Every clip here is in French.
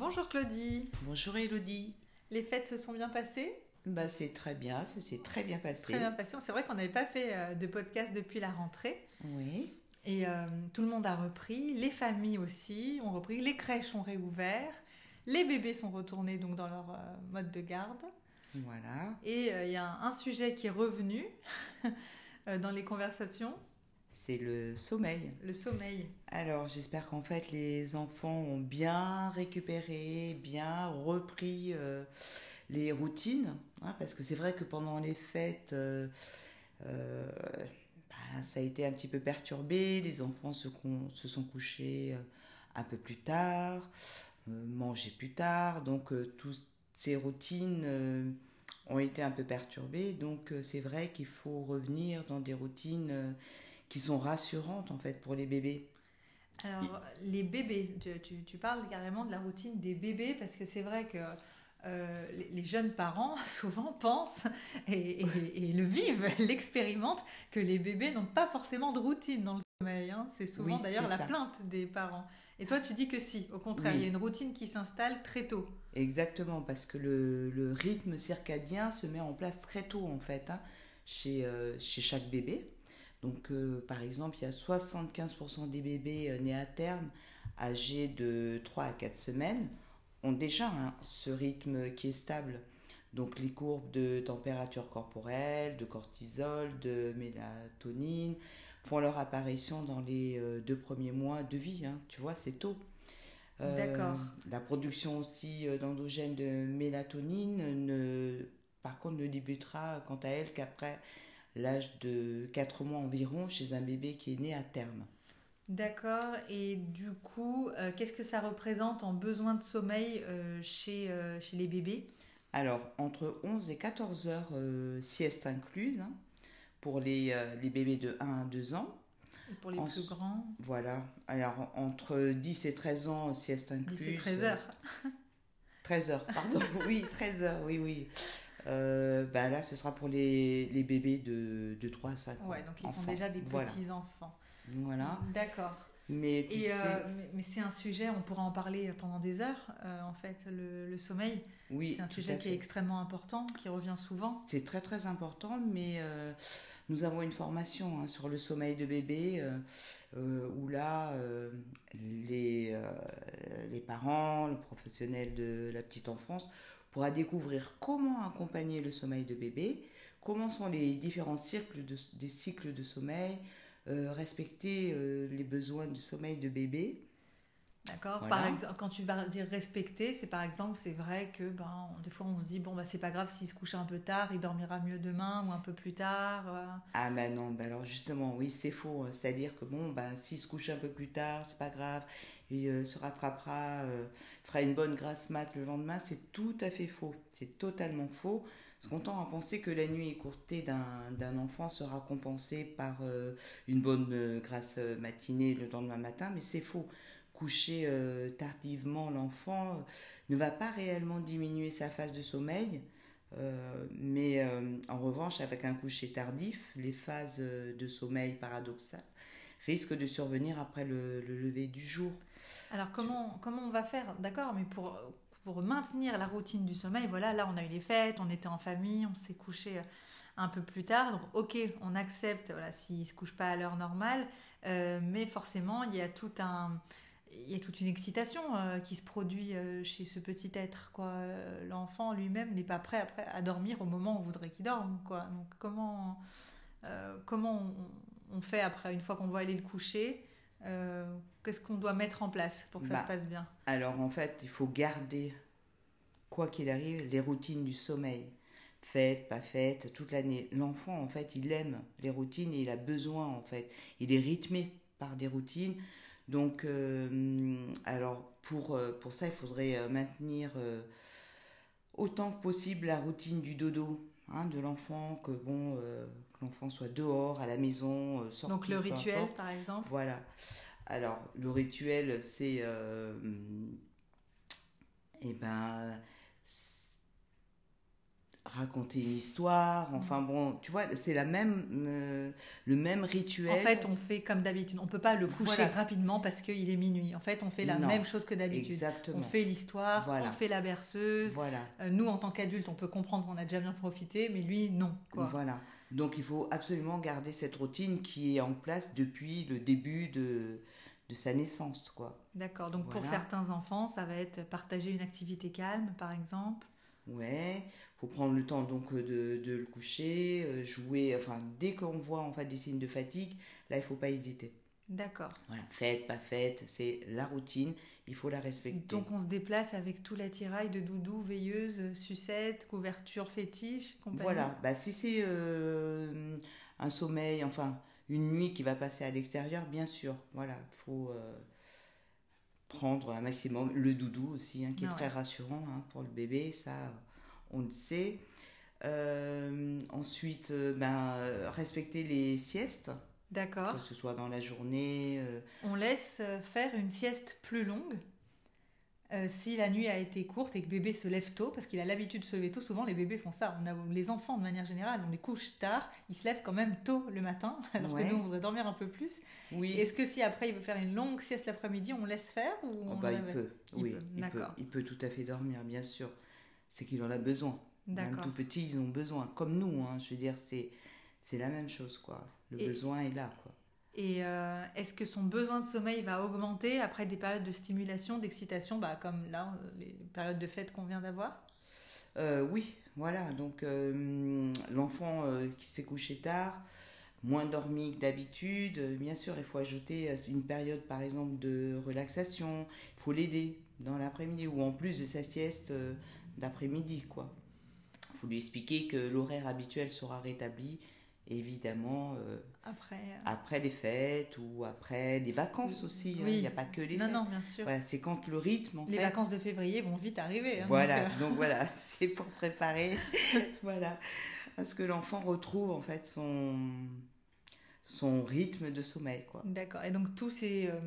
Bonjour Claudie. Bonjour Elodie. Les fêtes se sont bien passées? Bah, C'est très bien, ça s'est très bien passé. Très bien passé. C'est vrai qu'on n'avait pas fait euh, de podcast depuis la rentrée. Oui. Et euh, tout le monde a repris, les familles aussi ont repris, les crèches ont réouvert, les bébés sont retournés donc dans leur euh, mode de garde. Voilà. Et il y a un, sujet qui est revenu dans les conversations. C'est le sommeil. Le sommeil. Alors j'espère qu'en fait les enfants ont bien récupéré, bien repris les routines, hein, parce que c'est vrai que pendant les fêtes, euh, euh, bah, ça a été un petit peu perturbé, les enfants se, se sont couchés euh, un peu plus tard, mangeaient plus tard, donc toutes ces routines ont été un peu perturbées, donc c'est vrai qu'il faut revenir dans des routines qui sont rassurantes en fait pour les bébés. Alors, les bébés, tu, tu, parles carrément de la routine des bébés parce que c'est vrai que euh, les, jeunes parents souvent pensent et, le vivent, l'expérimentent, que les bébés n'ont pas forcément de routine dans le sommeil. Hein. C'est souvent d'ailleurs la plainte des parents. Et toi, tu dis que si, au contraire, il y a une routine qui s'installe très tôt. Exactement, parce que le, rythme circadien se met en place très tôt, en fait, hein, chez, euh, chez chaque bébé. Donc, euh, par exemple, il y a 75% des bébés nés à terme âgés de 3 à 4 semaines ont déjà hein, ce rythme qui est stable. Donc les courbes de température corporelle, de cortisol, de mélatonine font leur apparition dans les euh, deux premiers mois de vie. Hein. Tu vois, c'est tôt. Euh, D'accord. La production aussi euh, d'endogène de mélatonine, ne, par contre, ne débutera quant à elle qu'après l'âge de 4 mois environ chez un bébé qui est né à terme. D'accord. Et du coup, euh, qu'est-ce que ça représente en besoin de sommeil euh, chez, euh, chez les bébés? Alors, entre 11 et 14 heures sieste incluse hein, pour les, les, bébés de 1 à 2 ans. Et pour les plus grands? Voilà. Alors, entre 10 et 13 ans, sieste incluse. 10 et 13 heures. 13 heures, pardon. oui, 13 heures, oui, oui. Bah là, ce sera pour les, les bébés de, de 3 à 5 ans. Ouais, donc ils sont déjà des petits-enfants. Voilà. D'accord. Mais, tu sais... Euh, mais, c'est un sujet, on pourra en parler pendant des heures, euh, en fait, le, sommeil. Oui, c'est un sujet qui est extrêmement important, qui revient souvent. C'est très très important, mais euh, nous avons une formation hein, sur le sommeil de bébé, où là, les, les parents, le professionnel de la petite enfance, pourra découvrir comment accompagner le sommeil de bébé, comment sont les différents cycles de, sommeil, euh, respecter euh, les besoins du sommeil de bébé. D'accord. Par exemple, quand tu vas dire respecter, c'est par exemple, c'est vrai que ben, des fois on se dit bon bah c'est pas grave s'il se couche un peu tard, il dormira mieux demain ou un peu plus tard. Euh. Ah ben non, ben alors justement oui c'est faux. Hein. C'est-à-dire que bon ben s'il se couche un peu plus tard, c'est pas grave, il se rattrapera, fera une bonne grasse mat le lendemain, c'est tout à fait faux. C'est totalement faux. Parce qu'on tend à penser que la nuit écourtée d'un enfant sera compensée par euh, une bonne euh, grasse matinée le lendemain matin, mais c'est faux. Coucher euh, tardivement l'enfant ne va pas réellement diminuer sa phase de sommeil, mais en revanche, avec un coucher tardif, les phases de sommeil paradoxales risquent de survenir après le, le lever du jour. Alors comment, comment on va faire? D'accord, mais pour pour maintenir la routine du sommeil, voilà, là on a eu les fêtes, on était en famille, on s'est couché euh, un peu plus tard, donc ok, on accepte, voilà, s'il se couche pas à l'heure normale, euh, mais forcément il y a tout un, il y a toute une excitation euh, qui se produit chez ce petit être, quoi. L'enfant lui-même n'est pas prêt après à dormir au moment où on voudrait qu'il dorme, quoi. Donc comment, comment on, fait après une fois qu'on va aller le coucher euh, qu'est-ce qu'on doit mettre en place pour que ça bah, se passe bien? Alors en fait, il faut garder, quoi qu'il arrive, les routines du sommeil. Faites, pas faites, toute l'année. L'enfant, en fait, il aime les routines et il a besoin, en fait. Il est rythmé par des routines. Donc, euh, alors, pour, euh, pour ça, il faudrait maintenir autant que possible la routine du dodo hein, de l'enfant, que bon, l'enfant soit dehors, à la maison, euh, Donc le rituel, par exemple Voilà. Alors, le rituel, c'est... Euh, eh ben raconter une histoire. Enfin bon, tu vois, c'est la même, euh, le même rituel. En fait, on fait comme d'habitude. On peut pas le coucher rapidement parce qu'il est minuit. En fait, on fait la même chose que d'habitude. Exactement. On fait l'histoire, on fait la berceuse. Voilà. Euh, nous, en tant qu'adultes, on peut comprendre qu'on a déjà bien profité, mais lui, non. Quoi. Voilà. Donc, il faut absolument garder cette routine qui est en place depuis le début de, de sa naissance, quoi. D'accord. Donc, pour certains enfants, ça va être partager une activité calme, par exemple. Ouais, faut prendre le temps donc de, de le coucher, euh, jouer. Enfin, dès qu'on voit en fait des signes de fatigue, là il faut pas hésiter. D'accord. Voilà, fête, pas fête, c'est la routine, il faut la respecter. Donc on se déplace avec tout l'attirail de doudou, veilleuse, sucette, couverture fétiche, compagnie. Voilà, bah, si c'est euh, un sommeil, enfin une nuit qui va passer à l'extérieur, bien sûr, voilà, faut euh, prendre un maximum le doudou aussi, hein, qui est ah très rassurant hein, pour le bébé, ça on le sait. Euh, ensuite, ben, respecter les siestes. D'accord. Que ce soit dans la journée. Euh, On laisse euh, faire une sieste plus longue euh, si la nuit a été courte et que bébé se lève tôt, parce qu'il a l'habitude de se lever tôt, souvent les bébés font ça. On a, les enfants, de manière générale, on les couche tard, ils se lèvent quand même tôt le matin, alors que nous, on voudrait dormir un peu plus. Oui. Est-ce que si après il veut faire une longue sieste l'après-midi, on laisse faire ou oh, bah, il peut, oui, Il peut, il peut tout à fait dormir, bien sûr. C'est qu'il en a besoin. Même tout petit, ils ont besoin, comme nous. Hein, je veux dire, c'est c'est la même chose, quoi. Le besoin est là, quoi. Et euh, est-ce que son besoin de sommeil va augmenter après des périodes de stimulation, d'excitation, bah, comme là, les périodes de fête qu'on vient d'avoir? Euh, Oui, voilà. Donc, euh, l'enfant qui s'est couché tard, moins dormi que d'habitude, bien sûr, il faut ajouter une période, par exemple, de relaxation. Il faut l'aider dans l'après-midi ou en plus de sa sieste d'après-midi, quoi. Il faut lui expliquer que l'horaire habituel sera rétabli évidemment euh, après, euh, après des fêtes ou après des vacances aussi. Hein. Il n'y a pas que les non, fêtes. Non, bien sûr. Voilà, c'est quand le rythme. En les vacances de février vont vite arriver. Hein, voilà, donc, euh. donc voilà, c'est pour préparer, voilà, à ce que l'enfant retrouve en fait son son rythme de sommeil. quoi. D'accord. Et donc tous ces euh,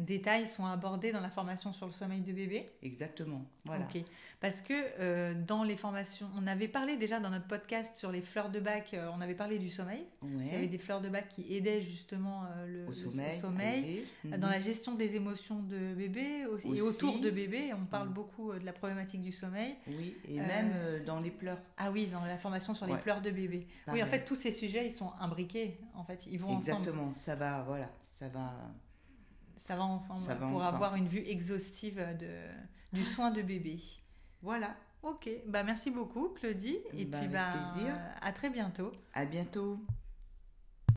détails sont abordés dans la formation sur le sommeil de bébé? Exactement. Voilà. Ok. Parce que euh, dans les formations, on avait parlé déjà dans notre podcast sur les fleurs de bac, euh, on avait parlé du sommeil. Il y avait des fleurs de bac qui aidaient justement le, au sommeil. sommeil. Dans la gestion des émotions de bébé aussi, et autour de bébé, on parle mm. beaucoup de la problématique du sommeil. Oui, et même dans les pleurs. Ah oui, dans la formation sur les pleurs de bébé. Oui, en fait, tous ces sujets, ils sont imbriqués. En fait, ils vont Exactement, ça va, voilà, ça va. Ça va ensemble pour avoir une vue exhaustive de, du soin de bébé. Voilà. Ok, bah merci beaucoup Claudie et bah, puis bah, plaisir. à très bientôt. À bientôt.